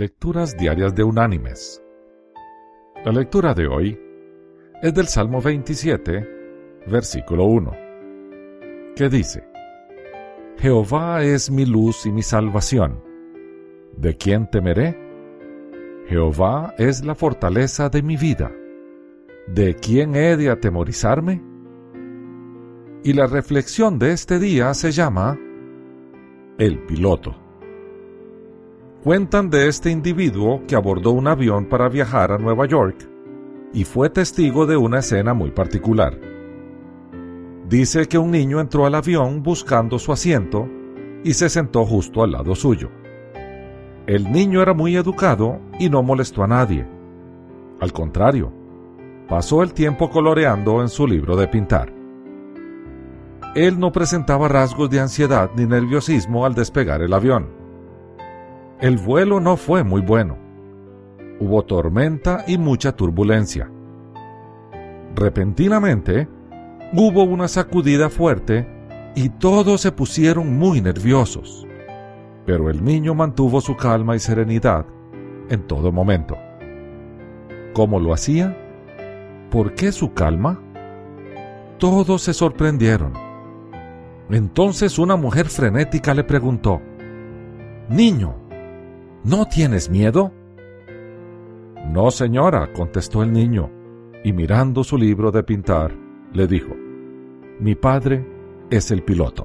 Lecturas Diarias de Unánimes. La lectura de hoy es del Salmo 27, versículo 1, que dice, Jehová es mi luz y mi salvación. ¿De quién temeré? Jehová es la fortaleza de mi vida. ¿De quién he de atemorizarme? Y la reflexión de este día se llama El piloto. Cuentan de este individuo que abordó un avión para viajar a Nueva York y fue testigo de una escena muy particular. Dice que un niño entró al avión buscando su asiento y se sentó justo al lado suyo. El niño era muy educado y no molestó a nadie. Al contrario, pasó el tiempo coloreando en su libro de pintar. Él no presentaba rasgos de ansiedad ni nerviosismo al despegar el avión el vuelo no fue muy bueno. Hubo tormenta y mucha turbulencia. Repentinamente, hubo una sacudida fuerte y todos se pusieron muy nerviosos. Pero el niño mantuvo su calma y serenidad en todo momento. ¿Cómo lo hacía? ¿Por qué su calma? Todos se sorprendieron. Entonces una mujer frenética le preguntó, Niño, ¿No tienes miedo? No, señora, contestó el niño, y mirando su libro de pintar, le dijo, Mi padre es el piloto.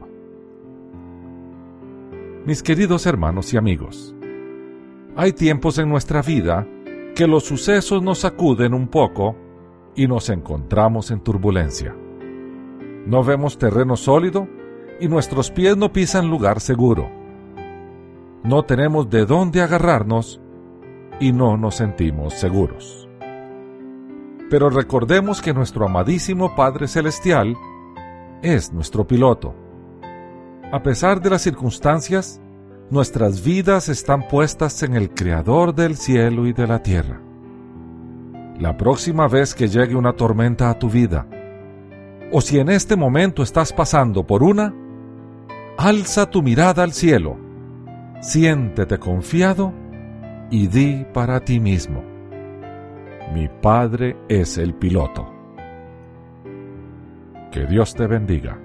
Mis queridos hermanos y amigos, hay tiempos en nuestra vida que los sucesos nos sacuden un poco y nos encontramos en turbulencia. No vemos terreno sólido y nuestros pies no pisan lugar seguro no tenemos de dónde agarrarnos y no nos sentimos seguros. Pero recordemos que nuestro amadísimo Padre Celestial es nuestro piloto. A pesar de las circunstancias, nuestras vidas están puestas en el Creador del cielo y de la tierra. La próxima vez que llegue una tormenta a tu vida, o si en este momento estás pasando por una, alza tu mirada al cielo siéntete confiado y di para ti mismo, mi Padre es el piloto. Que Dios te bendiga.